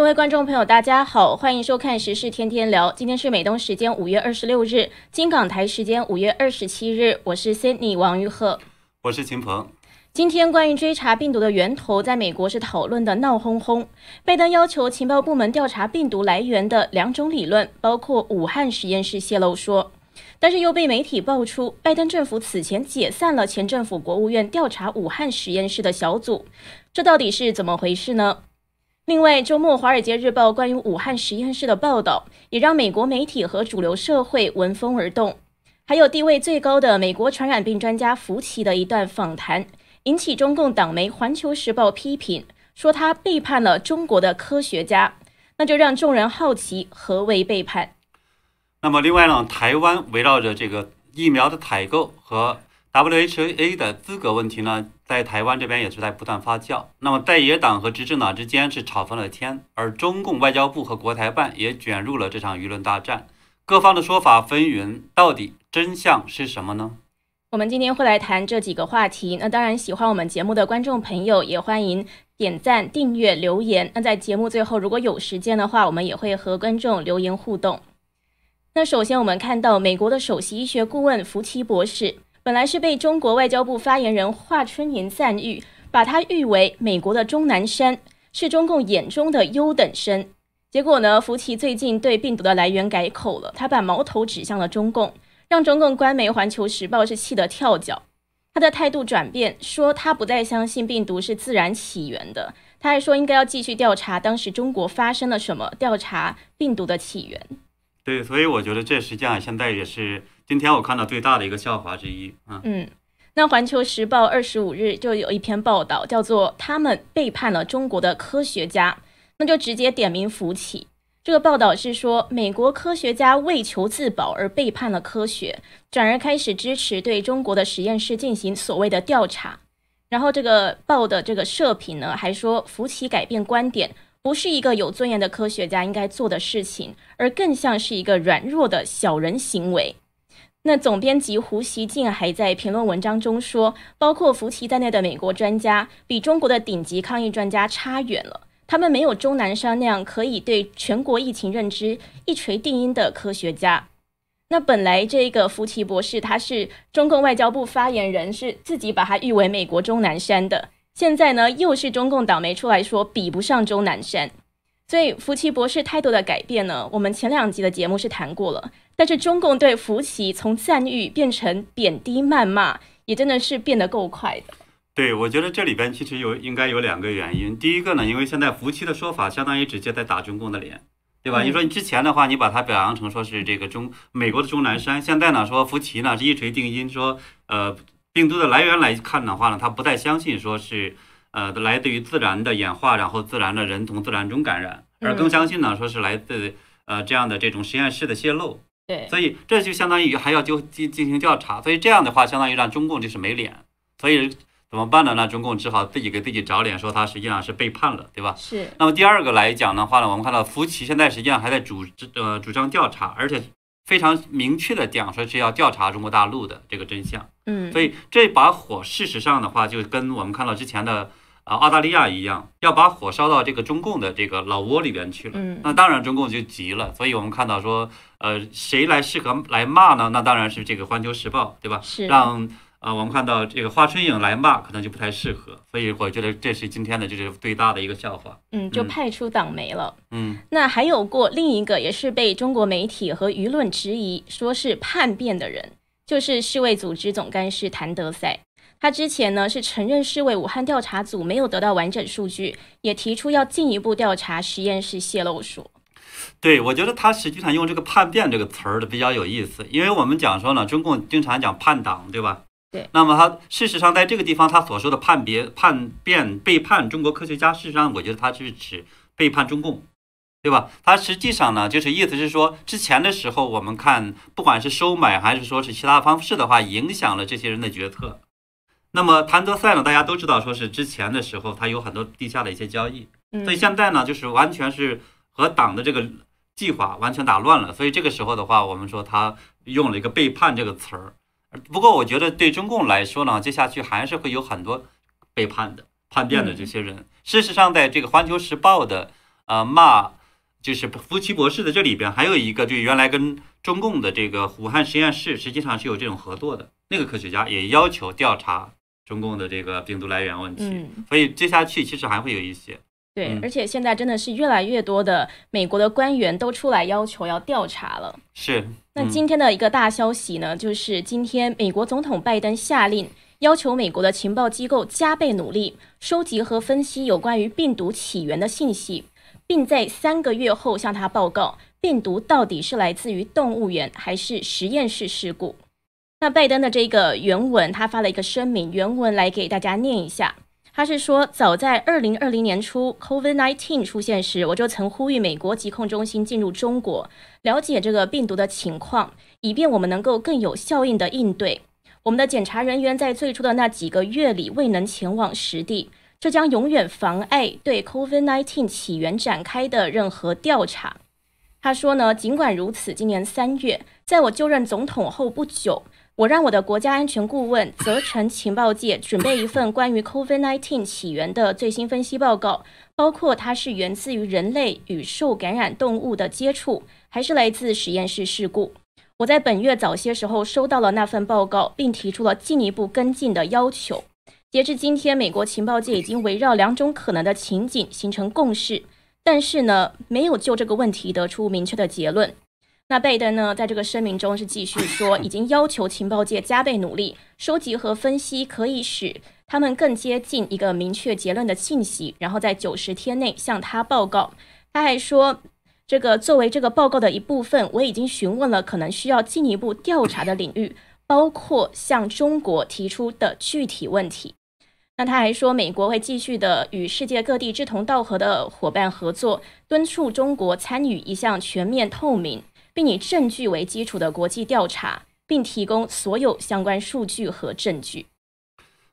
各位观众朋友，大家好，欢迎收看《时事天天聊》。今天是美东时间五月二十六日，金港台时间五月二十七日。我是 Sydney 王玉鹤，我是秦鹏。今天关于追查病毒的源头，在美国是讨论的闹哄哄。拜登要求情报部门调查病毒来源的两种理论，包括武汉实验室泄露说，但是又被媒体爆出，拜登政府此前解散了前政府国务院调查武汉实验室的小组，这到底是怎么回事呢？另外，周末《华尔街日报》关于武汉实验室的报道，也让美国媒体和主流社会闻风而动。还有地位最高的美国传染病专家福奇的一段访谈，引起中共党媒《环球时报》批评，说他背叛了中国的科学家。那就让众人好奇何为背叛。那么，另外呢，台湾围绕着这个疫苗的采购和。WHA 的资格问题呢，在台湾这边也是在不断发酵。那么，在野党和执政党之间是吵翻了天，而中共外交部和国台办也卷入了这场舆论大战，各方的说法纷纭，到底真相是什么呢？我们今天会来谈这几个话题。那当然，喜欢我们节目的观众朋友也欢迎点赞、订阅、留言。那在节目最后，如果有时间的话，我们也会和观众留言互动。那首先，我们看到美国的首席医学顾问福奇博士。本来是被中国外交部发言人华春莹赞誉，把他誉为美国的钟南山，是中共眼中的优等生。结果呢，福奇最近对病毒的来源改口了，他把矛头指向了中共，让中共官媒《环球时报》是气得跳脚。他的态度转变，说他不再相信病毒是自然起源的，他还说应该要继续调查当时中国发生了什么，调查病毒的起源。对，所以我觉得这实际上现在也是。今天我看到最大的一个笑话之一啊，嗯，那《环球时报》二十五日就有一篇报道，叫做“他们背叛了中国的科学家”，那就直接点名福奇。这个报道是说，美国科学家为求自保而背叛了科学，转而开始支持对中国的实验室进行所谓的调查。然后这个报的这个社评呢，还说福奇改变观点不是一个有尊严的科学家应该做的事情，而更像是一个软弱的小人行为。那总编辑胡锡进还在评论文章中说，包括福奇在内的美国专家比中国的顶级抗疫专家差远了。他们没有钟南山那样可以对全国疫情认知一锤定音的科学家。那本来这个福奇博士他是中共外交部发言人，是自己把他誉为美国钟南山的。现在呢，又是中共倒霉出来说比不上钟南山。所以福奇博士态度的改变呢，我们前两集的节目是谈过了。但是中共对福奇从赞誉变成贬低谩骂，也真的是变得够快的。对，我觉得这里边其实有应该有两个原因。第一个呢，因为现在福奇的说法相当于直接在打中共的脸，对吧？你说你之前的话，你把它表扬成说是这个中美国的钟南山，现在呢说福奇呢是一锤定音，说呃病毒的来源来看的话呢，他不太相信说是呃来自于自然的演化，然后自然的人从自然中感染，而更相信呢说是来自呃这样的这种实验室的泄露。对所以这就相当于还要就进进行调查，所以这样的话相当于让中共就是没脸，所以怎么办呢？那中共只好自己给自己找脸，说他实际上是背叛了，对吧？是。那么第二个来讲的话呢，我们看到福奇现在实际上还在主呃主张调查，而且非常明确的讲说是要调查中国大陆的这个真相。嗯。所以这把火事实上的话就跟我们看到之前的。啊，澳大利亚一样要把火烧到这个中共的这个老窝里边去了。嗯，那当然中共就急了。所以我们看到说，呃，谁来适合来骂呢？那当然是这个《环球时报》，对吧？是。让啊，我们看到这个华春莹来骂，可能就不太适合。所以我觉得这是今天的就是最大的一个笑话。嗯，就派出党媒了。嗯。那还有过另一个，也是被中国媒体和舆论质疑，说是叛变的人，就是世卫组织总干事谭德赛。他之前呢是承认世卫武汉调查组没有得到完整数据，也提出要进一步调查实验室泄露说。对，我觉得他实际上用这个叛变这个词儿的比较有意思，因为我们讲说呢，中共经常讲叛党，对吧？对。那么他事实上在这个地方他所说的叛别、叛变、背叛中国科学家，事实上我觉得他是指背叛中共，对吧？他实际上呢就是意思是说，之前的时候我们看不管是收买还是说是其他方式的话，影响了这些人的决策。那么谭德赛呢？大家都知道，说是之前的时候他有很多地下的一些交易，所以现在呢，就是完全是和党的这个计划完全打乱了。所以这个时候的话，我们说他用了一个背叛这个词儿。不过我觉得对中共来说呢，接下去还是会有很多背叛的、叛变的这些人。事实上，在这个《环球时报》的呃骂就是福奇博士的这里边还有一个，就原来跟中共的这个武汉实验室实际上是有这种合作的，那个科学家也要求调查中共的这个病毒来源问题，嗯，所以接下去其实还会有一些。对，嗯而且现在真的是越来越多的美国的官员都出来要求要调查了。是，那嗯今天的一个大消息呢，就是今天美国总统拜登下令，要求美国的情报机构加倍努力收集和分析有关于病毒起源的信息，并在三个月后向他报告病毒到底是来自于动物园还是实验室事故。那拜登的这个原文，他发了一个声明，原文来给大家念一下。他是说，早在二零二零年初，COVID-19 出现时，我就曾呼吁美国疾控中心进入中国，了解这个病毒的情况，以便我们能够更有效应的应对。我们的检查人员在最初的那几个月里未能前往实地，这将永远妨碍对 COVID-19 起源展开的任何调查。他说呢，尽管如此，今年三月，在我就任总统后不久，我让我的国家安全顾问责成情报界准备一份关于 COVID-19 起源的最新分析报告，包括它是源自于人类与受感染动物的接触，还是来自实验室事故。我在本月早些时候收到了那份报告，并提出了进一步跟进的要求。截至今天，美国情报界已经围绕两种可能的情景形成共识，但是呢，没有就这个问题得出明确的结论。那拜登呢，在这个声明中是继续说，已经要求情报界加倍努力，收集和分析可以使他们更接近一个明确结论的信息，然后在九十天内向他报告。他还说，这个作为这个报告的一部分，我已经询问了可能需要进一步调查的领域，包括向中国提出的具体问题。那他还说，美国会继续的与世界各地志同道合的伙伴合作，敦促中国参与一项全面透明，并以证据为基础的国际调查，并提供所有相关数据和证据。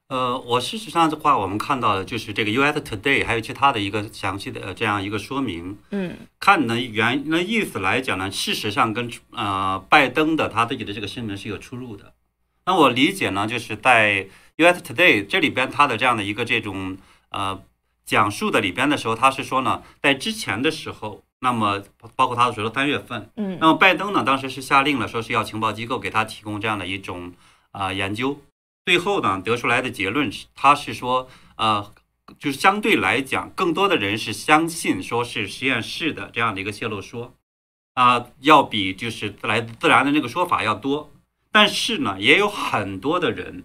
呃，我事实上的话，我们看到的就是这个 U.S. Today 还有其他的一个详细的呃这样一个说明。嗯看呢原那意思来讲呢，事实上跟呃拜登的他自己的这个声明是有出入的。那我理解呢，就是在 U.S. Today 这里边他的这样的一个这种呃讲述的里边的时候，他是说呢，在之前的时候，那么包括他说的三月份，嗯那么拜登呢，当时是下令了，说是要情报机构给他提供这样的一种啊、呃研究。最后呢，得出来的结论是，他是说，呃，就是相对来讲，更多的人是相信说是实验室的这样的一个泄露说，啊、要比就是来自自然的那个说法要多。但是呢，也有很多的人，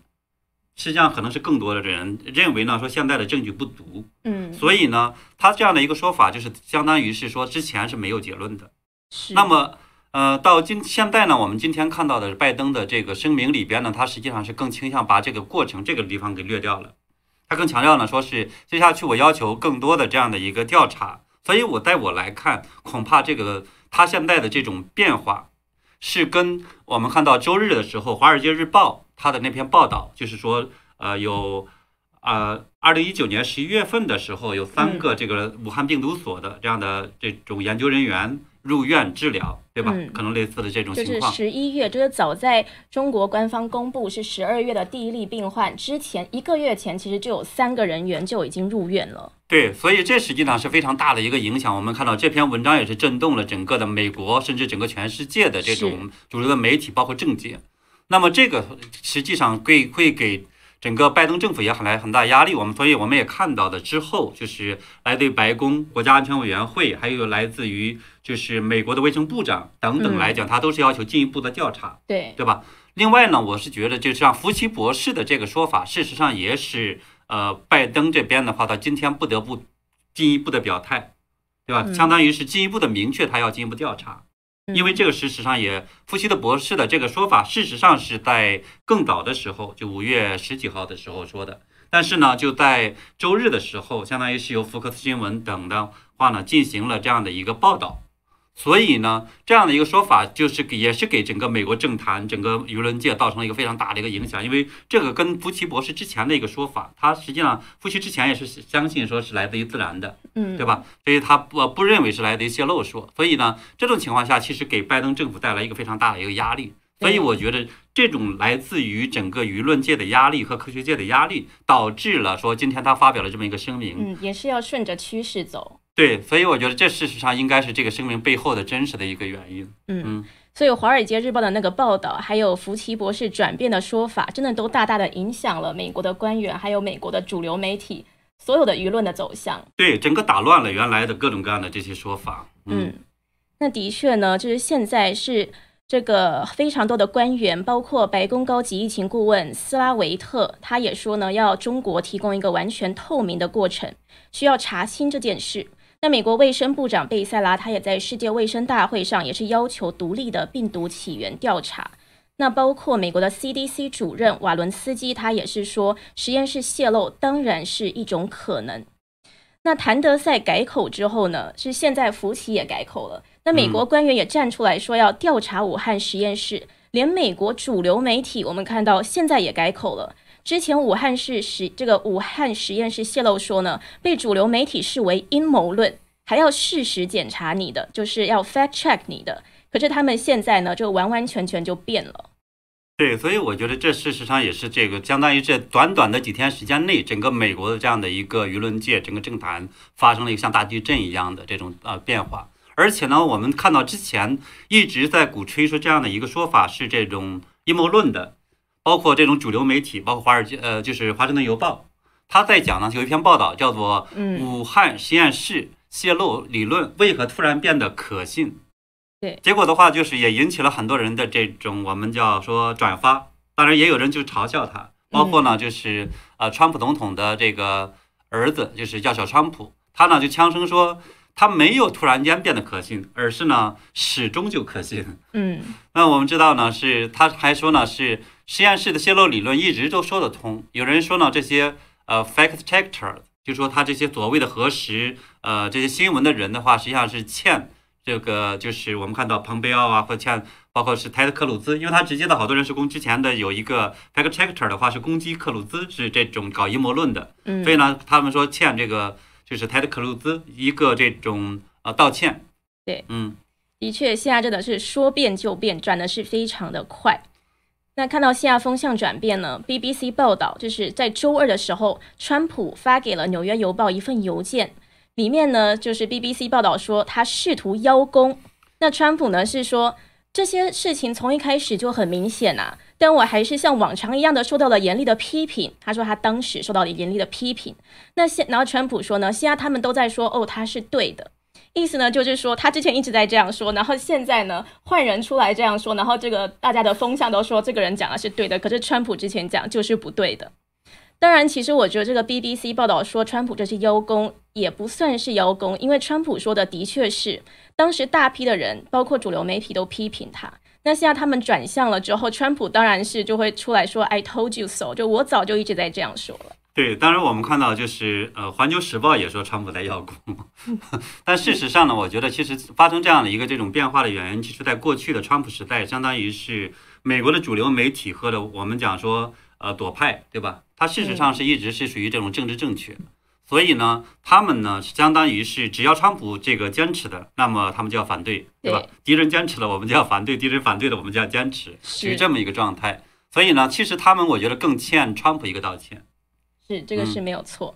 实际上可能是更多的人认为呢，说现在的证据不足，嗯，所以呢，他这样的一个说法就是相当于是说之前是没有结论的。是那么，呃，到今现在呢，我们今天看到的拜登的这个声明里边呢，他实际上是更倾向把这个过程这个地方给略掉了。他更强调呢，说是接下去我要求更多的这样的一个调查。所以我在我来看，恐怕这个他现在的这种变化，是跟我们看到周日的时候，《华尔街日报》他的那篇报道，就是说，呃，有。呃，二零一九年十一月份的时候，有三个这个武汉病毒所的这样的这种研究人员入院治疗，对吧？嗯可能类似的这种就是情况。十一月，就是早在中国官方公布是十二月的第一例病患之前，一个月前其实就有三个人员就已经入院了。对，所以这实际上是非常大的一个影响。我们看到这篇文章也是震动了整个的美国，甚至整个全世界的这种主流的媒体，包括政界。那么这个实际上会会给整个拜登政府也很来很大压力。我们所以我们也看到的之后，就是来自于白宫、国家安全委员会，还有来自于就是美国的卫生部长等等嗯来讲，他都是要求进一步的调查。对，对吧？另外呢，我是觉得，就像福奇博士的这个说法，事实上也是呃，拜登这边的话，他今天不得不进一步的表态，对吧？嗯相当于是进一步的明确他要进一步调查，因为嗯这个事实上也夫妻的博士的这个说法，事实上是在更早的时候，就五月十几号的时候说的。但是呢，就在周日的时候，相当于是由福克斯新闻等的话呢，进行了这样的一个报道。所以呢，这样的一个说法，就是给也是给整个美国政坛、整个舆论界造成了一个非常大的一个影响。因为这个跟福奇博士之前的一个说法，他实际上福奇之前也是相信说是来自于自然的，嗯，对吧？所以他不不认为是来自于泄露说。所以呢，这种情况下，其实给拜登政府带来一个非常大的一个压力。所以我觉得这种来自于整个舆论界的压力和科学界的压力，导致了说今天他发表了这么一个声明。嗯，也是要顺着趋势走。对，所以我觉得这事实上应该是这个声明背后的真实的一个原因。嗯，所以《华尔街日报》的那个报道，还有福奇博士转变的说法，真的都大大的影响了美国的官员，还有美国的主流媒体所有的舆论的走向。对，整个打乱了原来的各种各样的这些说法。嗯，那的确呢，就是现在是。这个非常多的官员，包括白宫高级疫情顾问斯拉维特，他也说呢，要中国提供一个完全透明的过程，需要查清这件事。那美国卫生部长贝塞拉，他也在世界卫生大会上也是要求独立的病毒起源调查。那包括美国的 CDC 主任瓦伦斯基，他也是说，实验室泄露当然是一种可能。那谭德赛改口之后呢，是现在福奇也改口了。那美国官员也站出来说要调查武汉实验室，连美国主流媒体我们看到现在也改口了。之前武汉市实这个武汉实验室泄露说呢，被主流媒体视为阴谋论，还要事实检查你的，就是要 fact check 你的。可是他们现在呢，就完完全全就变了。对，所以我觉得这事实上也是这个相当于这短短的几天时间内，整个美国的这样的一个舆论界，整个政坛发生了一个像大地震一样的这种呃变化。而且呢，我们看到之前一直在鼓吹说这样的一个说法是这种阴谋论的，包括这种主流媒体，包括华尔街，呃，就是华盛顿邮报，他在讲呢，有一篇报道叫做《武汉实验室泄露理论为何突然变得可信》。对，结果的话就是也引起了很多人的这种我们叫说转发，当然也有人就嘲笑他，包括呢就是呃，川普总统的这个儿子，就是叫小川普，他呢就枪声说。它没有突然间变得可信，而是呢始终就可信。嗯，那我们知道呢，是他还说呢，是实验室的泄露理论一直都说得通。有人说呢，这些呃 fact checker 就说他这些所谓的核实呃这些新闻的人的话，实际上是欠这个就是我们看到蓬佩奥啊，或欠包括是泰德克鲁兹，因为他直接的好多人是攻之前的有一个 fact checker 的话是攻击克鲁兹是这种搞阴谋论的，所以呢他们说欠这个。就是泰德·克鲁兹一个这种呃道歉，对，嗯，的确，现在真的是说变就变，转的是非常的快。那看到现在风向转变呢，BBC 报道就是在周二的时候，川普发给了《纽约邮报》一份邮件，里面呢就是 BBC 报道说他试图邀功。那川普呢是说这些事情从一开始就很明显呐。但我还是像往常一样的受到了严厉的批评。他说他当时受到了严厉的批评。那现然后川普说呢，现在他们都在说哦他是对的，意思呢就是说他之前一直在这样说，然后现在呢换人出来这样说，然后这个大家的风向都说这个人讲的是对的，可是川普之前讲就是不对的。当然，其实我觉得这个 BBC 报道说川普这是邀功，也不算是邀功，因为川普说的的确是当时大批的人，包括主流媒体都批评他。那现在他们转向了之后，川普当然是就会出来说 “I told you so”，就我早就一直在这样说了。对，当然我们看到就是呃，《环球时报》也说川普在邀功，但事实上呢，我觉得其实发生这样的一个这种变化的原因，其实在过去的川普时代，相当于是美国的主流媒体和的我们讲说呃左派，对吧？它事实上是一直是属于这种政治正确。所以呢，他们呢相当于是只要川普这个坚持的，那么他们就要反对，对吧？敌人坚持了，我们就要反对；敌人反对了，我们就要坚持，是这么一个状态。所以呢，其实他们我觉得更欠川普一个道歉。是这个是没有错。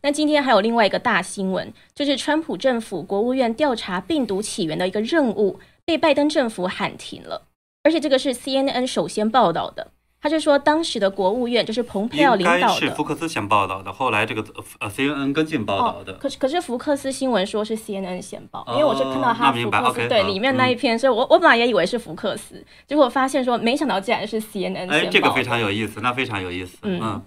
那今天还有另外一个大新闻，就是川普政府国务院调查病毒起源的一个任务被拜登政府喊停了，而且这个是 CNN 首先报道的。他就说，当时的国务院就是蓬佩奥领导的，是福克斯先报道的，后来这个呃 CNN 跟进报道的。可是可是福克斯新闻说是 CNN 先报，因为我是看到他福克斯对里面那一篇，所以我我本来也以为是福克斯，结果发现说没想到竟然是 CNN 先报。哎，这个非常有意思，那非常有意思。嗯，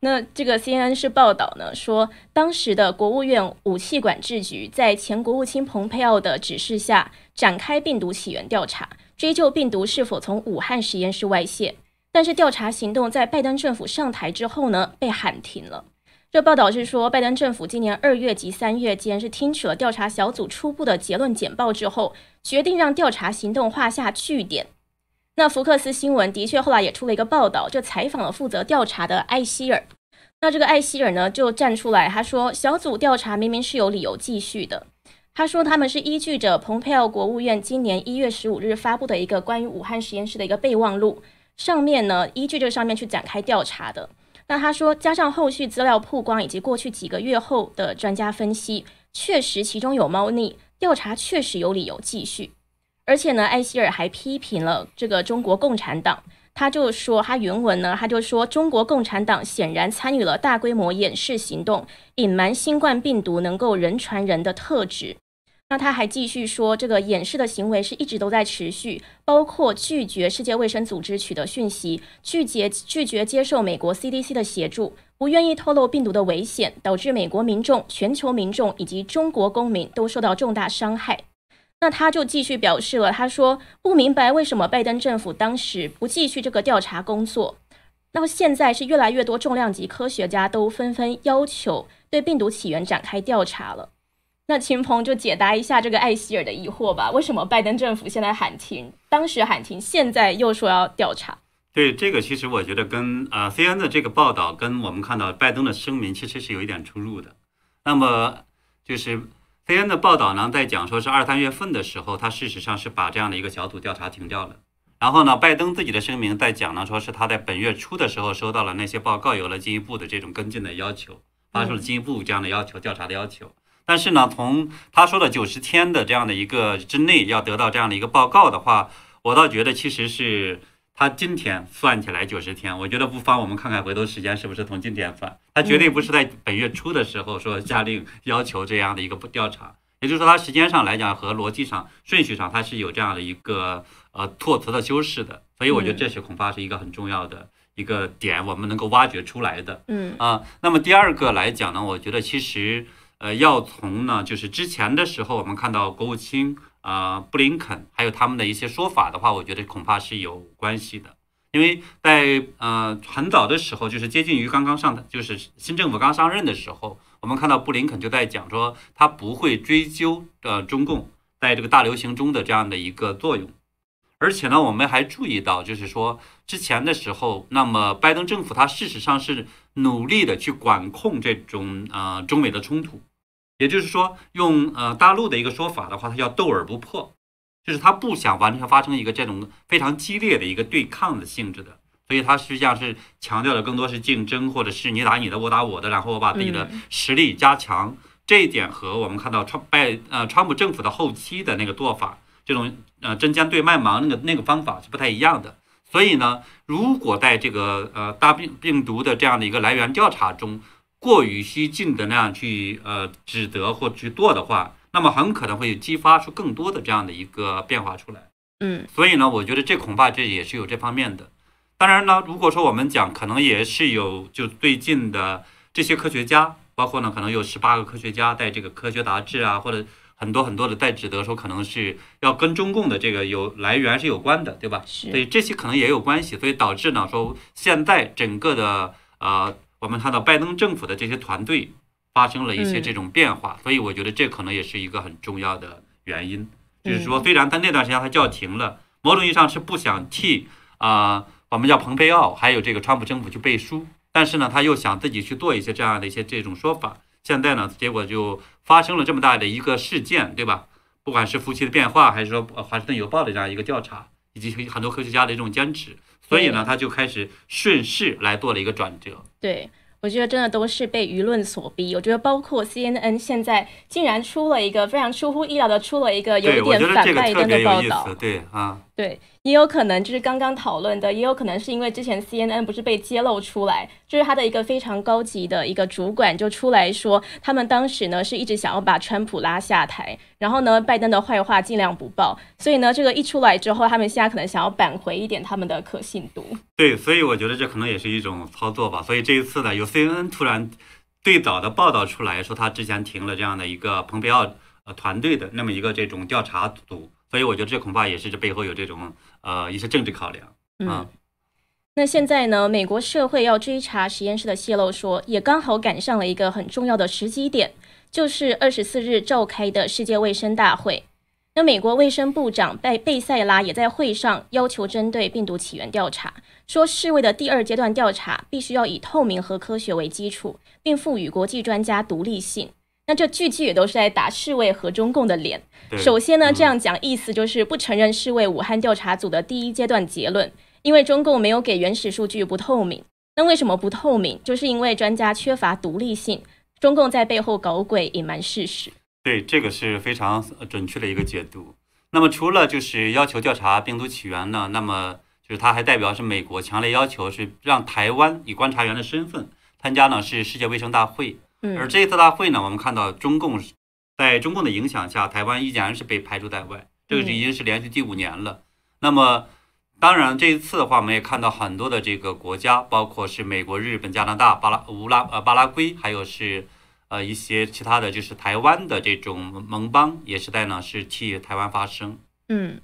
那这个 CNN 是报道呢，说当时的国务院武器管制局在前国务卿蓬佩奥的指示下，展开病毒起源调查，追究病毒是否从武汉实验室外泄。但是调查行动在拜登政府上台之后呢，被喊停了。这报道是说，拜登政府今年二月及三月间是听取了调查小组初步的结论简报之后，决定让调查行动画下句点。那福克斯新闻的确后来也出了一个报道，就采访了负责调查的艾希尔。那这个艾希尔呢，就站出来，他说小组调查明明是有理由继续的。他说他们是依据着蓬佩奥国务院今年一月十五日发布的一个关于武汉实验室的一个备忘录。上面呢，依据这上面去展开调查的。那他说，加上后续资料曝光以及过去几个月后的专家分析，确实其中有猫腻，调查确实有理由继续。而且呢，艾希尔还批评了这个中国共产党。他就说，他原文呢，他就说，中国共产党显然参与了大规模掩饰行动，隐瞒新冠病毒能够人传人的特质。那他还继续说，这个掩饰的行为是一直都在持续，包括拒绝世界卫生组织取得讯息，拒绝拒绝接受美国 CDC 的协助，不愿意透露病毒的危险，导致美国民众、全球民众以及中国公民都受到重大伤害。那他就继续表示了，他说不明白为什么拜登政府当时不继续这个调查工作。那么现在是越来越多重量级科学家都纷纷要求对病毒起源展开调查了。那秦鹏就解答一下这个艾希尔的疑惑吧：为什么拜登政府现在喊停，当时喊停，现在又说要调查？对这个，其实我觉得跟呃 C N 的这个报道跟我们看到拜登的声明其实是有一点出入的。那么就是。C N 的报道呢，在讲说是二三月份的时候，他事实上是把这样的一个小组调查停掉了。然后呢，拜登自己的声明在讲呢，说是他在本月初的时候收到了那些报告，有了进一步的这种跟进的要求，发出了进一步这样的要求调查的要求。但是呢，从他说的九十天的这样的一个之内要得到这样的一个报告的话，我倒觉得其实是。他今天算起来九十天，我觉得不妨我们看看回头时间是不是从今天算。他绝对不是在本月初的时候说下令要求这样的一个调查，也就是说，他时间上来讲和逻辑上顺序上，他是有这样的一个呃措辞的修饰的。所以我觉得这是恐怕是一个很重要的一个点，我们能够挖掘出来的。嗯啊，那么第二个来讲呢，我觉得其实呃要从呢就是之前的时候，我们看到国务卿。啊，布林肯还有他们的一些说法的话，我觉得恐怕是有关系的，因为在呃很早的时候，就是接近于刚刚上台，就是新政府刚上任的时候，我们看到布林肯就在讲说，他不会追究呃中共在这个大流行中的这样的一个作用，而且呢，我们还注意到，就是说之前的时候，那么拜登政府他事实上是努力的去管控这种呃中美的冲突。也就是说，用呃大陆的一个说法的话，它叫斗而不破，就是他不想完全发生一个这种非常激烈的一个对抗的性质的，所以它实际上是强调的更多是竞争，或者是你打你的，我打我的，然后我把自己的实力加强。这一点和我们看到川拜呃川普政府的后期的那个做法，这种呃针尖对麦芒那个那个方法是不太一样的。所以呢，如果在这个呃大病病毒的这样的一个来源调查中，过于激进的那样去呃指责或去做的话，那么很可能会激发出更多的这样的一个变化出来。嗯，所以呢，我觉得这恐怕这也是有这方面的。当然呢，如果说我们讲，可能也是有就最近的这些科学家，包括呢可能有十八个科学家在这个科学杂志啊，或者很多很多的在指责说，可能是要跟中共的这个有来源是有关的，对吧？是。所以这些可能也有关系，所以导致呢说现在整个的呃。我们看到拜登政府的这些团队发生了一些这种变化，所以我觉得这可能也是一个很重要的原因。就是说，虽然他那段时间他叫停了，某种意义上是不想替啊，我们叫蓬佩奥还有这个川普政府去背书，但是呢，他又想自己去做一些这样的一些这种说法。现在呢，结果就发生了这么大的一个事件，对吧？不管是夫妻的变化，还是说华盛顿邮报的这样一个调查，以及很多科学家的这种坚持。所以呢，他就开始顺势来做了一个转折。对，我觉得真的都是被舆论所逼。我觉得包括 CNN 现在竟然出了一个非常出乎意料的，出了一个有一点反拜登的报道。对啊，对。也有可能就是刚刚讨论的，也有可能是因为之前 CNN 不是被揭露出来，就是他的一个非常高级的一个主管就出来说，他们当时呢是一直想要把川普拉下台，然后呢拜登的坏话尽量不报，所以呢这个一出来之后，他们现在可能想要扳回一点他们的可信度。对，所以我觉得这可能也是一种操作吧。所以这一次呢，有 CNN 突然最早的报道出来说，他之前停了这样的一个蓬佩奥呃团队的那么一个这种调查组。所以我觉得这恐怕也是这背后有这种呃一些政治考量嗯，那现在呢，美国社会要追查实验室的泄露，说也刚好赶上了一个很重要的时机点，就是二十四日召开的世界卫生大会。那美国卫生部长贝贝塞拉也在会上要求针对病毒起源调查，说世卫的第二阶段调查必须要以透明和科学为基础，并赋予国际专家独立性。那这句句也都是在打世卫和中共的脸。首先呢，这样讲意思就是不承认世卫武汉调查组的第一阶段结论，因为中共没有给原始数据不透明。那为什么不透明？就是因为专家缺乏独立性，中共在背后搞鬼，隐瞒事实。对，这个是非常准确的一个解读。那么除了就是要求调查病毒起源呢，那么就是他还代表是美国强烈要求是让台湾以观察员的身份参加呢是世界卫生大会。而这一次大会呢，我们看到中共在中共的影响下，台湾依然是被排除在外，这个是已经是连续第五年了。那么当然这一次的话，我们也看到很多的这个国家，包括是美国、日本、加拿大、巴拉乌拉呃巴拉圭，还有是。呃，一些其他的就是台湾的这种盟邦也是在呢，是替台湾发声。嗯，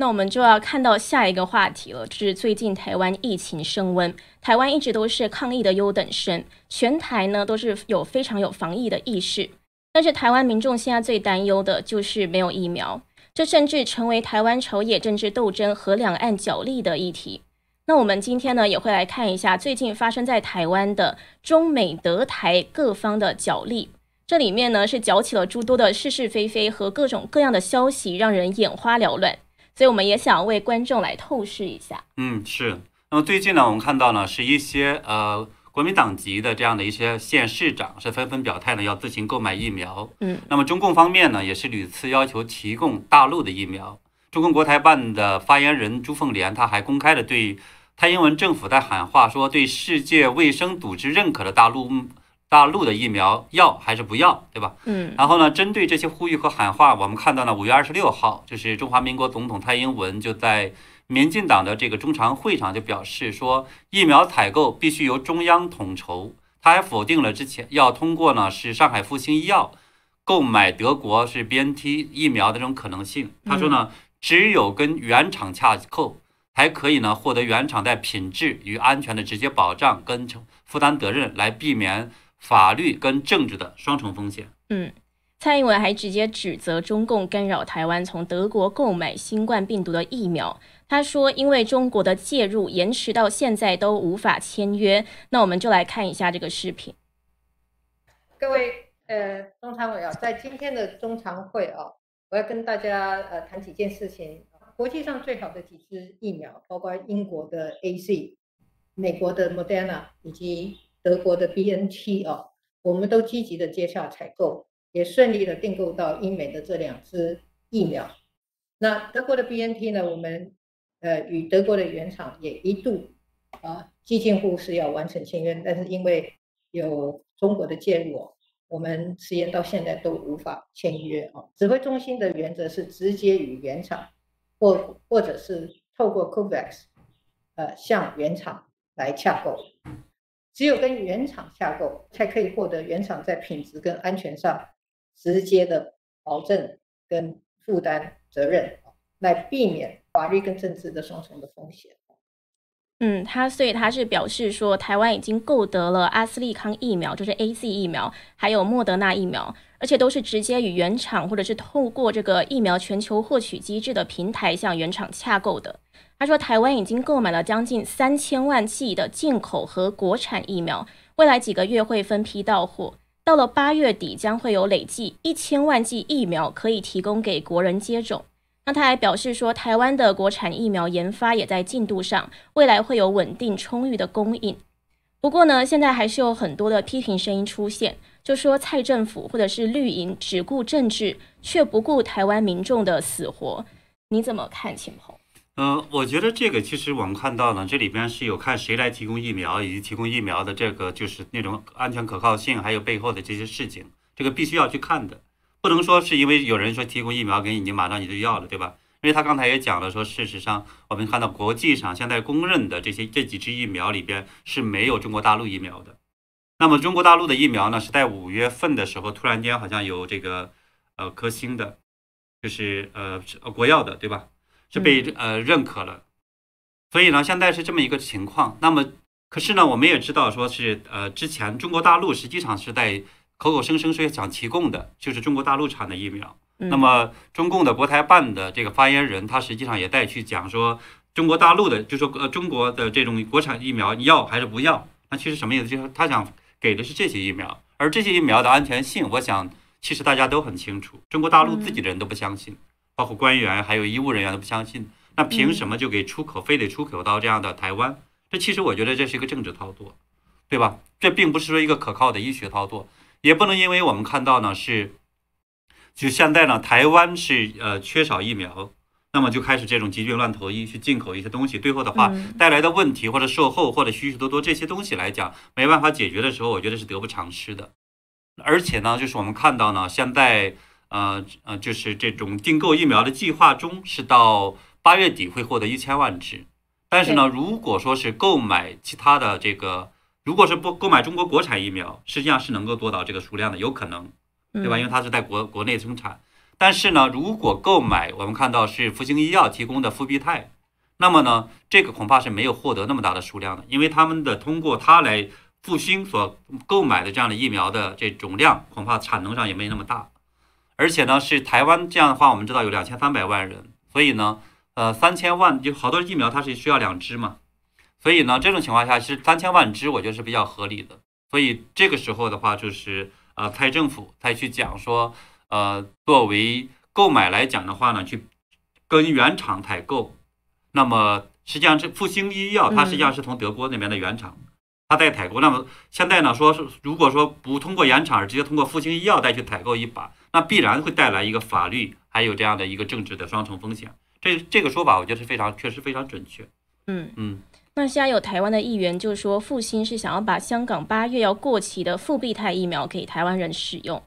那我们就要看到下一个话题了，就是最近台湾疫情升温，台湾一直都是抗疫的优等生，全台呢都是有非常有防疫的意识，但是台湾民众现在最担忧的就是没有疫苗，这甚至成为台湾朝野政治斗争和两岸角力的议题。那我们今天呢也会来看一下最近发生在台湾的中美德台各方的角力，这里面呢是搅起了诸多的是是非非和各种各样的消息，让人眼花缭乱。所以我们也想为观众来透视一下。嗯，是。那么最近呢，我们看到呢是一些呃国民党籍的这样的一些县市长是纷纷表态呢要自行购买疫苗。嗯。那么中共方面呢也是屡次要求提供大陆的疫苗。中共国台办的发言人朱凤莲他还公开的对。蔡英文政府在喊话说，对世界卫生组织认可的大陆大陆的疫苗要还是不要，对吧？嗯。然后呢，针对这些呼吁和喊话，我们看到呢，五月二十六号，就是中华民国总统蔡英文就在民进党的这个中常会上就表示说，疫苗采购必须由中央统筹。他还否定了之前要通过呢是上海复星医药购买德国是 BNT 疫苗的这种可能性。他说呢，只有跟原厂洽购。才可以呢，获得原厂在品质与安全的直接保障跟负担责任，来避免法律跟政治的双重风险。嗯，蔡英文还直接指责中共干扰台湾从德国购买新冠病毒的疫苗。他说，因为中国的介入，延迟到现在都无法签约。那我们就来看一下这个视频。各位呃，中常委啊，在今天的中常会啊，我要跟大家呃谈几件事情。国际上最好的几支疫苗，包括英国的 A C、美国的 Moderna 以及德国的 B N T 哦，我们都积极的接洽采购，也顺利的订购到英美的这两支疫苗。那德国的 B N T 呢，我们呃与德国的原厂也一度啊，几近乎是要完成签约，但是因为有中国的介入哦，我们实验到现在都无法签约啊。指挥中心的原则是直接与原厂。或或者是透过 COVAX，呃，向原厂来洽购，只有跟原厂下购，才可以获得原厂在品质跟安全上直接的保证跟负担责任，来避免法律跟政治的双重的风险。嗯，他所以他是表示说，台湾已经购得了阿斯利康疫苗，就是 A Z 疫苗，还有莫德纳疫苗，而且都是直接与原厂或者是透过这个疫苗全球获取机制的平台向原厂洽购的。他说，台湾已经购买了将近三千万剂的进口和国产疫苗，未来几个月会分批到货，到了八月底将会有累计一千万剂疫苗可以提供给国人接种。他还表示说，台湾的国产疫苗研发也在进度上，未来会有稳定充裕的供应。不过呢，现在还是有很多的批评声音出现，就说蔡政府或者是绿营只顾政治，却不顾台湾民众的死活。你怎么看，秦鹏？嗯，我觉得这个其实我们看到呢，这里边是有看谁来提供疫苗，以及提供疫苗的这个就是那种安全可靠性，还有背后的这些事情，这个必须要去看的。不能说是因为有人说提供疫苗给你，你马上你就要了，对吧？因为他刚才也讲了，说事实上我们看到国际上现在公认的这些这几支疫苗里边是没有中国大陆疫苗的。那么中国大陆的疫苗呢，是在五月份的时候突然间好像有这个呃科兴的，就是呃国药的，对吧？是被呃认可了。所以呢，现在是这么一个情况。那么可是呢，我们也知道说是呃之前中国大陆实际上是在。口口声声说想提供的就是中国大陆产的疫苗，那么中共的国台办的这个发言人，他实际上也在去讲说，中国大陆的就说呃中国的这种国产疫苗要还是不要？那其实什么意思？就是他想给的是这些疫苗，而这些疫苗的安全性，我想其实大家都很清楚，中国大陆自己的人都不相信，包括官员还有医务人员都不相信，那凭什么就给出口，非得出口到这样的台湾？这其实我觉得这是一个政治操作，对吧？这并不是说一个可靠的医学操作。也不能因为我们看到呢是就现在呢，台湾是呃缺少疫苗，那么就开始这种疾病乱投医，去进口一些东西，最后的话嗯。带来的问题或者售后或者许许多多这些东西来讲，没办法解决的时候，我觉得是得不偿失的。而且呢，就是我们看到呢，现在呃呃，就是这种订购疫苗的计划中是到八月底会获得一千万支，但是呢，如果说是购买其他的这个，如果是不购买中国国产疫苗，实际上是能够做到这个数量的，有可能。对吧？因为为它是在国国内生产。但是呢，如果购买我们看到是复星医药提供的复必泰，那么呢，这个恐怕是没有获得那么大的数量的，因为他们的通过它来复星所购买的这样的疫苗的这种量，恐怕产能上也没那么大。而且呢，是台湾这样的话，我们知道有两千三百万人，所以呢，呃，三千万就好多疫苗它是需要两支嘛，所以呢，这种情况下，是三千万支我觉得是比较合理的。所以这个时候的话，就是呃，蔡政府才去讲说，呃，作为购买来讲的话呢，去跟原厂采购，那么实际上是复星医药它实际上是从德国那边的原厂，它在采购。那么现在呢，说是如果说不通过原厂，而直接通过复星医药再去采购一把，那必然会带来一个法律还有这样的一个政治的双重风险。这这个说法，我觉得是非常确实非常准确。嗯嗯。那现在有台湾的议员就说，复兴是想要把香港八月要过期的复必泰疫苗给台湾人使用。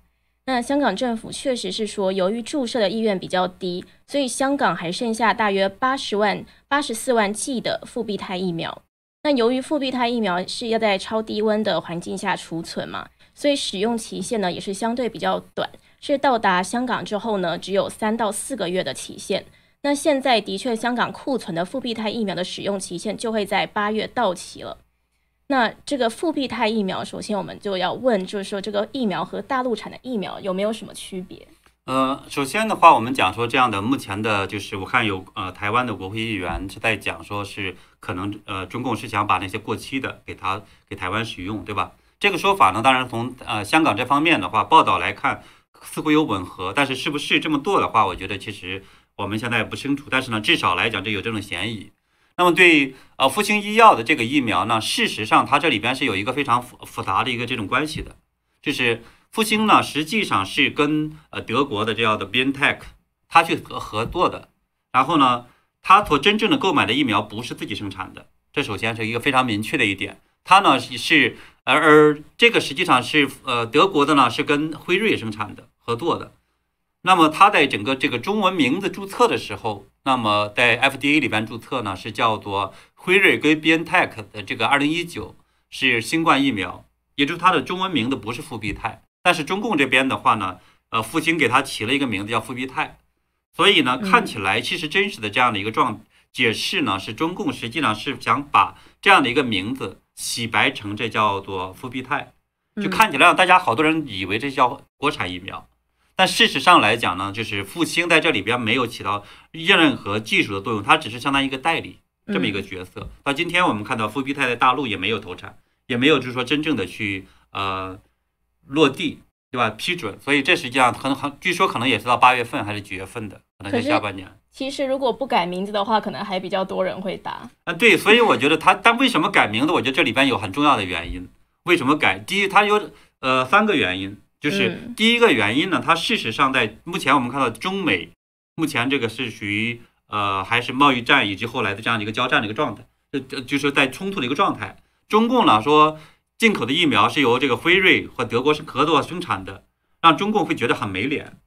那香港政府确实是说，由于注射的意愿比较低，所以香港还剩下大约八十万、八十四万剂的复必泰疫苗。那由于复必泰疫苗是要在超低温的环境下储存嘛，所以使用期限呢也是相对比较短，是到达香港之后呢只有三到四个月的期限。那现在的确，香港库存的复必泰疫苗的使用期限就会在八月到期了。那这个复必泰疫苗，首先我们就要问，就是说这个疫苗和大陆产的疫苗有没有什么区别？呃，首先的话，我们讲说这样的，目前的就是我看有呃台湾的国会议员是在讲说是可能呃中共是想把那些过期的给他给台湾使用，对吧？这个说法呢，当然从呃香港这方面的话报道来看，似乎有吻合，但是是不是这么做的话，我觉得其实我们现在不清楚。但是呢，至少来讲，这有这种嫌疑。那么对呃复星医药的这个疫苗呢，事实上它这里边是有一个非常复复杂的一个这种关系的，就是。复星呢，实际上是跟呃德国的这样的 BioNTech 它去合合作的，然后呢，它所真正的购买的疫苗不是自己生产的，这首先是一个非常明确的一点。它呢是而而这个实际上是呃德国的呢是跟辉瑞生产的合作的，那么它在整个这个中文名字注册的时候，那么在 FDA 里边注册呢是叫做辉瑞跟 BioNTech 的这个二零一九是新冠疫苗，也就是它的中文名字不是复必泰。但是中共这边的话呢，呃，复兴给它起了一个名字叫复必泰，所以呢，看起来其实真实的这样的一个状解释呢，是中共实际上是想把这样的一个名字洗白成这叫做复必泰，就看起来让大家好多人以为这叫国产疫苗，但事实上来讲呢，就是复兴在这里边没有起到任何技术的作用，它只是相当于一个代理这么一个角色。到今天我们看到复必泰在大陆也没有投产，也没有就是说真正的去呃。落地对吧？批准，所以这实际上可能很，据说可能也是到八月份还是几月份的，可能是下半年。其实如果不改名字的话，可能还比较多人会打。啊，对，所以我觉得他，但为什么改名字？我觉得这里边有很重要的原因。为什么改？第一，它有呃三个原因，就是第一个原因呢，它事实上在目前我们看到中美目前这个是属于呃还是贸易战以及后来的这样的一个交战的一个状态，就就是在冲突的一个状态。中共呢说。进口的疫苗是由这个辉瑞和德国是合作生产的，让中共会觉得很没脸，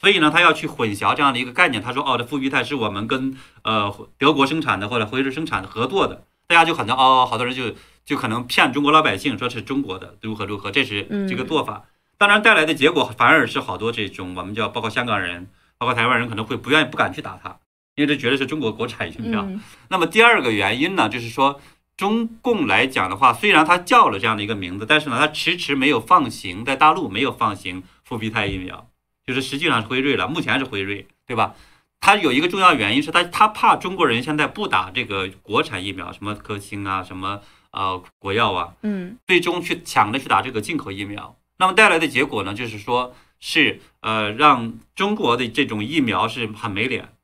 所以呢，他要去混淆这样的一个概念。他说：“哦，这复必泰是我们跟呃德国生产的或者辉瑞生产的合作的。”大家就可能哦，好多人就就可能骗中国老百姓说是中国的如何如何，这是这个做法。当然带来的结果反而是好多这种我们叫包括香港人、包括台湾人可能会不愿意不敢去打它，因为这觉得是中国国产疫苗。那么第二个原因呢，就是说。中共来讲的话，虽然它叫了这样的一个名字，但是呢，它迟迟没有放行，在大陆没有放行复必泰疫苗，就是实际上是辉瑞了，目前是辉瑞，对吧？它有一个重要原因是它，它怕中国人现在不打这个国产疫苗，什么科兴啊，什么呃国药啊，嗯，最终去抢着去打这个进口疫苗，那么带来的结果呢，就是说是呃让中国的这种疫苗是很没脸，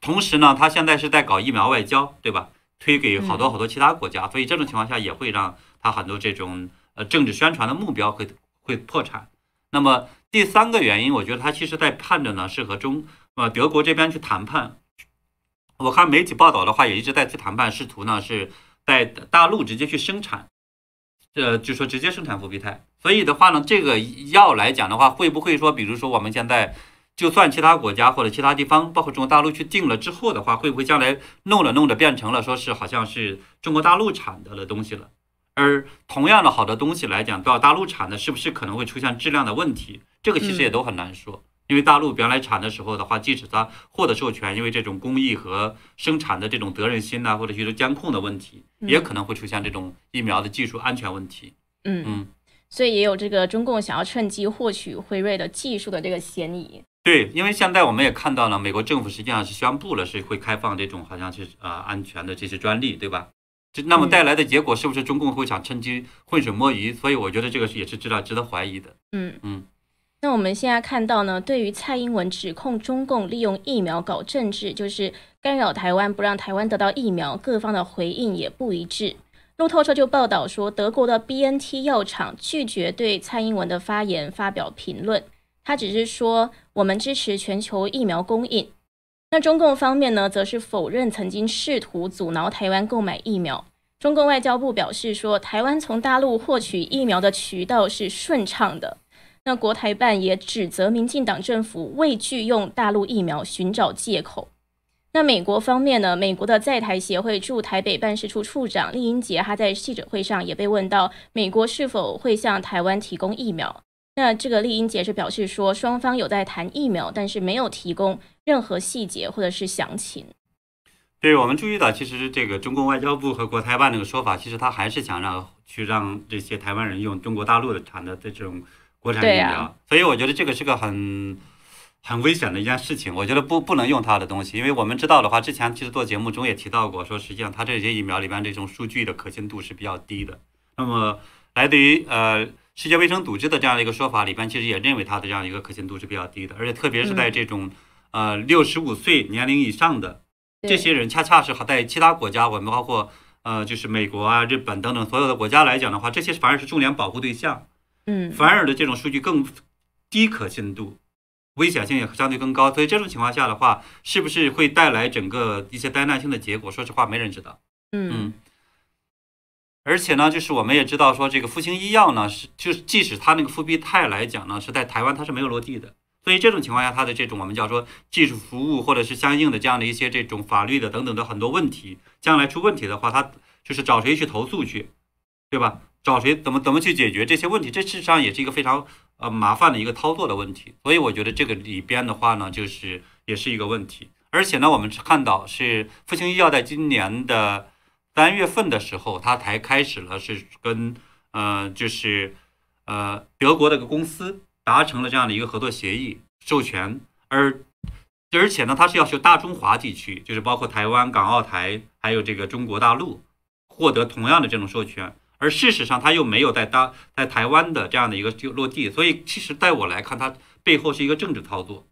同时呢，他现在是在搞疫苗外交，对吧？推给好多好多其他国家，所以这种情况下也会让他很多这种呃政治宣传的目标会会破产。那么第三个原因，我觉得他其实在盼着呢，是和中呃德国这边去谈判。我看媒体报道的话，也一直在去谈判，试图呢是在大陆直接去生产，呃，就说直接生产伏必泰。所以的话呢，这个药来讲的话，会不会说，比如说我们现在就算其他国家或者其他地方，包括中国大陆去定了之后的话，会不会将来弄着弄着变成了说是好像是中国大陆产的的东西了？而同样的好的东西来讲，到大陆产的，是不是可能会出现质量的问题？这个其实也都很难说。因为大陆原来产的时候的话，即使它获得授权，因为这种工艺和生产的这种责任心呐，或者是监控的问题，也可能会出现这种疫苗的技术安全问题。嗯嗯，所以也有这个中共想要趁机获取辉瑞的技术的这个嫌疑。对，因为现在我们也看到了，美国政府实际上是宣布了是会开放这种好像是呃安全的这些专利，对吧？这那么带来的结果是不是中共会想趁机浑水摸鱼？所以我觉得这个也是值得值得怀疑的。嗯嗯。那我们现在看到呢，对于蔡英文指控中共利用疫苗搞政治，就是干扰台湾，不让台湾得到疫苗，各方的回应也不一致。路透社就报道说，德国的 B N T 药厂拒绝对蔡英文的发言发表评论，他只是说我们支持全球疫苗供应。那中共方面呢，则是否认曾经试图阻挠台湾购买疫苗。中共外交部表示说，台湾从大陆获取疫苗的渠道是顺畅的。那国台办也指责民进党政府畏惧用大陆疫苗寻找借口。那美国方面呢？美国的在台协会驻台北办事处处长厉英杰，他在记者会上也被问到美国是否会向台湾提供疫苗。那这个厉英杰是表示说，双方有在谈疫苗，但是没有提供任何细节或者是详情。对我们注意到，其实这个中共外交部和国台办这个说法，其实他还是想让去让这些台湾人用中国大陆的产的这种。国产疫苗，所以我觉得这个是个很很危险的一件事情。我觉得不不能用它的东西，因为我们知道的话，之前其实做节目中也提到过，说实际上它这些疫苗里边这种数据的可信度是比较低的。那么来自于呃世界卫生组织的这样的一个说法里边，其实也认为它的这样一个可信度是比较低的，而且特别是在这种呃六十五岁年龄以上的这些人，恰恰是在其他国家，我们包括呃就是美国啊、日本等等所有的国家来讲的话，这些反而是重点保护对象。嗯，反而的这种数据更低可信度，危险性也相对更高，所以这种情况下的话，是不是会带来整个一些灾难性的结果？说实话，没人知道。嗯，而且呢，就是我们也知道说，这个复星医药呢，是就是即使它那个复必泰来讲呢，是在台湾它是没有落地的，所以这种情况下，它的这种我们叫说技术服务或者是相应的这样的一些这种法律的等等的很多问题，将来出问题的话，它就是找谁去投诉去，对吧？找谁怎么怎么去解决这些问题？这事实上也是一个非常呃麻烦的一个操作的问题。所以我觉得这个里边的话呢，就是也是一个问题。而且呢，我们看到是复星医药在今年的三月份的时候，它才开始了是跟呃就是呃德国的一个公司达成了这样的一个合作协议授权，而而且呢，它是要求大中华地区，就是包括台湾、港澳台还有这个中国大陆获得同样的这种授权。而事实上，他又没有在当在台湾的这样的一个就落地，所以其实在我来看，它背后是一个政治操作，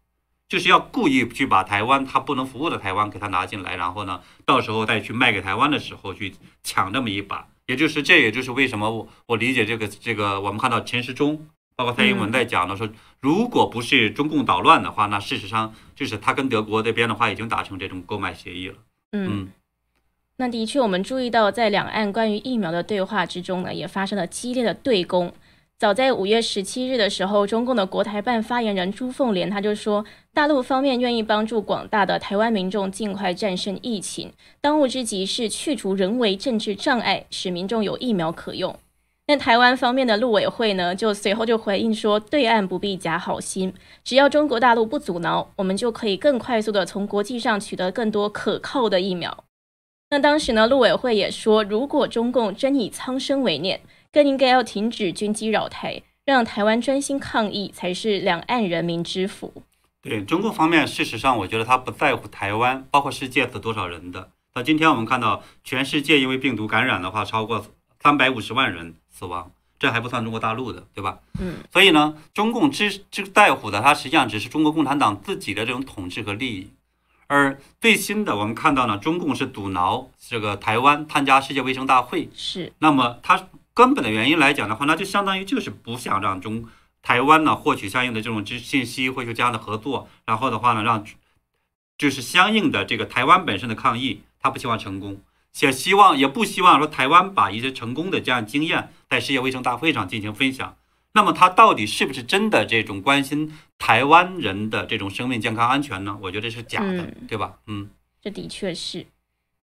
就是要故意去把台湾它不能服务的台湾给它拿进来，然后呢，到时候再去卖给台湾的时候去抢这么一把，也就是这也就是为什么我我理解这个这个我们看到陈时中包括蔡英文在讲的说，如果不是中共捣乱的话，那事实上就是他跟德国这边的话已经达成这种购买协议了，嗯。那的确，我们注意到，在两岸关于疫苗的对话之中呢，也发生了激烈的对攻。早在五月十七日的时候，中共的国台办发言人朱凤莲他就说，大陆方面愿意帮助广大的台湾民众尽快战胜疫情，当务之急是去除人为政治障碍，使民众有疫苗可用。那台湾方面的陆委会呢，就随后就回应说，对岸不必假好心，只要中国大陆不阻挠，我们就可以更快速的从国际上取得更多可靠的疫苗。那当时呢，陆委会也说，如果中共真以苍生为念，更应该要停止军机扰台，让台湾专心抗疫，才是两岸人民之福。对中共方面，事实上，我觉得他不在乎台湾，包括世界死多少人的。到今天我们看到，全世界因为病毒感染的话，超过三百五十万人死亡，这还不算中国大陆的，对吧？嗯。所以呢，中共之之在乎的，它实际上只是中国共产党自己的这种统治和利益。而最新的，我们看到呢，中共是阻挠这个台湾参加世界卫生大会。是。那么它根本的原因来讲的话，那就相当于就是不想让中台湾呢获取相应的这种知信息，获取这样的合作，然后的话呢，让就是相应的这个台湾本身的抗议，他不希望成功，也希望也不希望说台湾把一些成功的这样经验在世界卫生大会上进行分享。那么他到底是不是真的这种关心台湾人的这种生命健康安全呢？我觉得是假的，对吧？嗯，这的确是。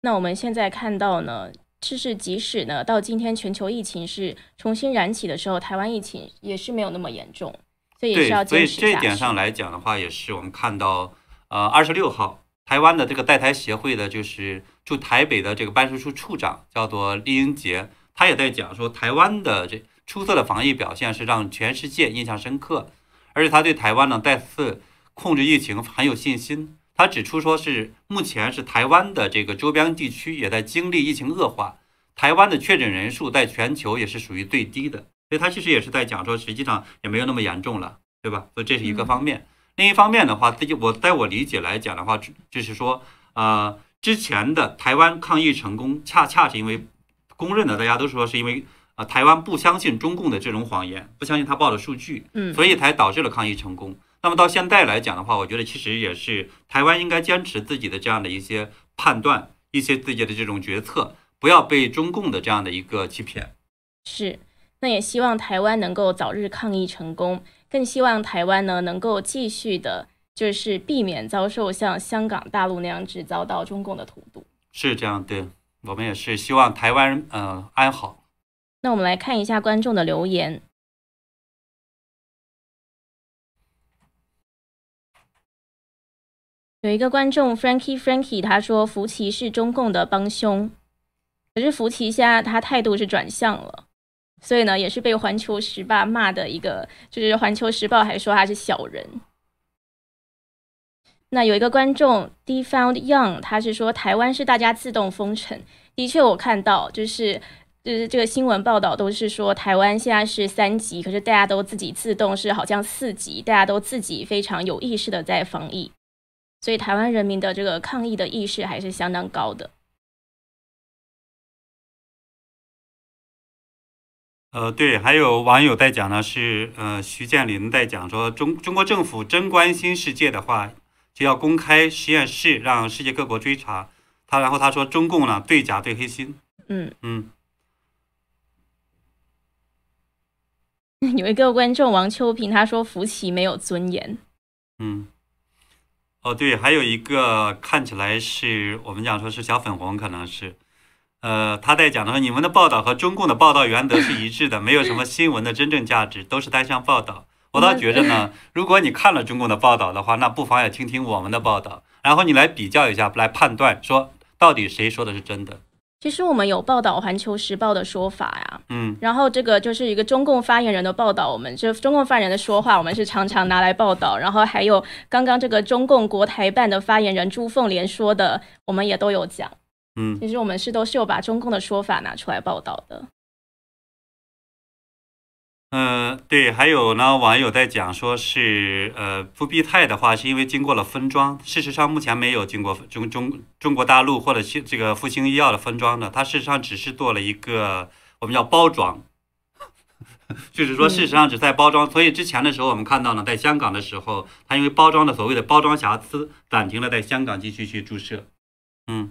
那我们现在看到呢，就是即使呢到今天全球疫情是重新燃起的时候，台湾疫情也是没有那么严重，所以也是要坚持所以这一点上来讲的话，也是我们看到，呃，二十六号台湾的这个代台协会的，就是驻台北的这个办事处处长叫做厉英杰，他也在讲说台湾的这。出色的防疫表现是让全世界印象深刻，而且他对台湾呢再次控制疫情很有信心。他指出说是目前是台湾的这个周边地区也在经历疫情恶化，台湾的确诊人数在全球也是属于最低的，所以他其实也是在讲说实际上也没有那么严重了，对吧？所以这是一个方面。另一方面的话，自己我在我理解来讲的话，就是说，呃，之前的台湾抗疫成功，恰恰是因为公认的，大家都说是因为。啊，台湾不相信中共的这种谎言，不相信他报的数据，嗯，所以才导致了抗议成功。那么到现在来讲的话，我觉得其实也是台湾应该坚持自己的这样的一些判断，一些自己的这种决策，不要被中共的这样的一个欺骗。是，那也希望台湾能够早日抗议成功，更希望台湾呢能够继续的，就是避免遭受像香港、大陆那样只遭到中共的荼毒。是这样，对我们也是希望台湾嗯安好。那我们来看一下观众的留言。有一个观众 Frankie Frankie 他说福奇是中共的帮凶，可是福奇现在他态度是转向了，所以呢也是被环球时报骂的一个，就是环球时报还说他是小人。那有一个观众 D Found Young 他是说台湾是大家自动封城，的确我看到就是。就是这个新闻报道都是说台湾现在是三级，可是大家都自己自动是好像四级，大家都自己非常有意识的在防疫，所以台湾人民的这个抗疫的意识还是相当高的。呃，对，还有网友在讲呢，是呃徐建林在讲说中中国政府真关心世界的话，就要公开实验室，让世界各国追查他。然后他说中共呢，对假对黑心。嗯嗯。有一个观众王秋平，他说福奇没有尊严。嗯，哦对，还有一个看起来是我们讲说是小粉红，可能是，呃，他在讲的说你们的报道和中共的报道原则是一致的，没有什么新闻的真正价值，都是单向报道。我倒觉着呢，如果你看了中共的报道的话，那不妨也听听我们的报道，然后你来比较一下，来判断说到底谁说的是真的。其实我们有报道《环球时报》的说法呀，嗯，然后这个就是一个中共发言人的报道，我们就中共发言人的说话，我们是常常拿来报道。然后还有刚刚这个中共国台办的发言人朱凤莲说的，我们也都有讲，嗯，其实我们是都是有把中共的说法拿出来报道的。嗯，对，还有呢，网友在讲说是，呃，复必泰的话是因为经过了分装，事实上目前没有经过中中中国大陆或者是这个复星医药的分装的，它事实上只是做了一个我们叫包装，就是说事实上只在包装，所以之前的时候我们看到呢，在香港的时候，它因为包装的所谓的包装瑕疵，暂停了在香港继续去注射，嗯。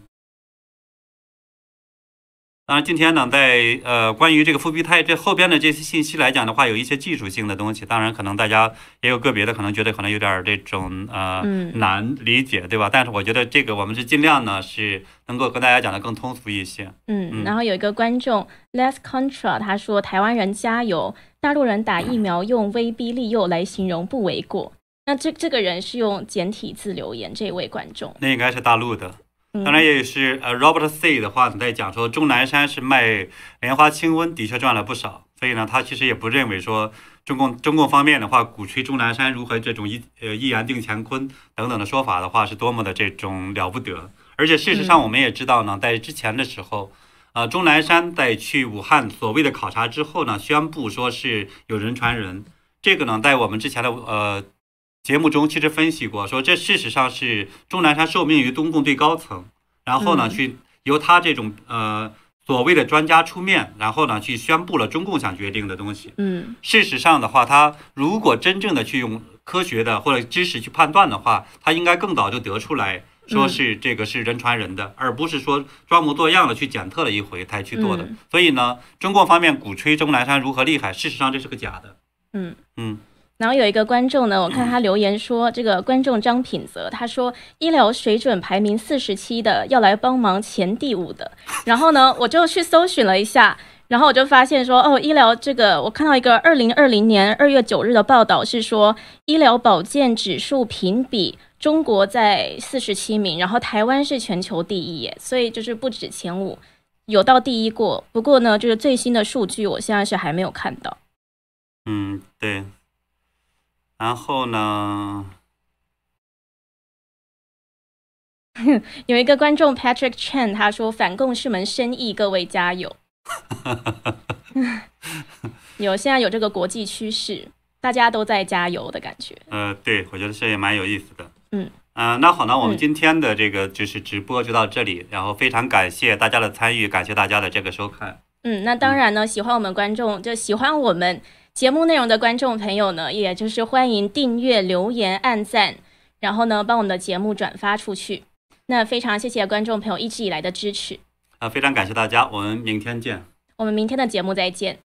当然，今天呢，在呃关于这个复必泰这后边的这些信息来讲的话，有一些技术性的东西。当然，可能大家也有个别的可能觉得可能有点这种呃难理解，对吧？但是我觉得这个我们是尽量呢是能够跟大家讲的更通俗一些。嗯，然后有一个观众 Less Contra 他说：“台湾人加油，大陆人打疫苗用威逼利诱来形容不为过。”那这这个人是用简体字留言，这位观众那应该是大陆的。当然也是，呃，Robert C 的话在讲说，钟南山是卖莲花清瘟，的确赚了不少。所以呢，他其实也不认为说中共中共方面的话鼓吹钟南山如何这种一呃一言定乾坤等等的说法的话是多么的这种了不得。而且事实上我们也知道呢，在之前的时候，呃，钟南山在去武汉所谓的考察之后呢，宣布说是有人传人。这个呢，在我们之前的呃。节目中其实分析过，说这事实上是钟南山受命于中共最高层，然后呢，去由他这种呃所谓的专家出面，然后呢去宣布了中共想决定的东西。嗯事实上的话，他如果真正的去用科学的或者知识去判断的话，他应该更早就得出来说是这个是人传人的，而不是说装模作样的去检测了一回才去做的。嗯所以呢，中共方面鼓吹钟南山如何厉害，事实上这是个假的。嗯。嗯，然后有一个观众呢，我看他留言说，这个观众张品泽他说医疗水准排名四十七的要来帮忙前第五的，然后呢，我就去搜寻了一下，然后我就发现说，哦，医疗这个我看到一个二零二零年二月九日的报道是说，医疗保健指数评比中国在四十七名，然后台湾是全球第一耶，所以就是不止前五。有到第一过，不过呢，就是最新的数据，我现在是还没有看到。嗯，对。然后呢，有一个观众 Patrick Chen 他说反共是门生意，各位加油。有现在有这个国际趋势，大家都在加油的感觉。呃，对，我觉得这也蛮有意思的。嗯。啊、那好，呢我们嗯今天的这个就是直播就到这里，然后非常感谢大家的参与，感谢大家的这个收看。嗯，那当然呢，喜欢我们观众就喜欢我们节目内容的观众朋友呢，也就是欢迎订阅、留言、按赞，然后呢，帮我们的节目转发出去。那非常谢谢观众朋友一直以来的支持，啊、非常感谢大家，我们明天见。我们明天的节目再见。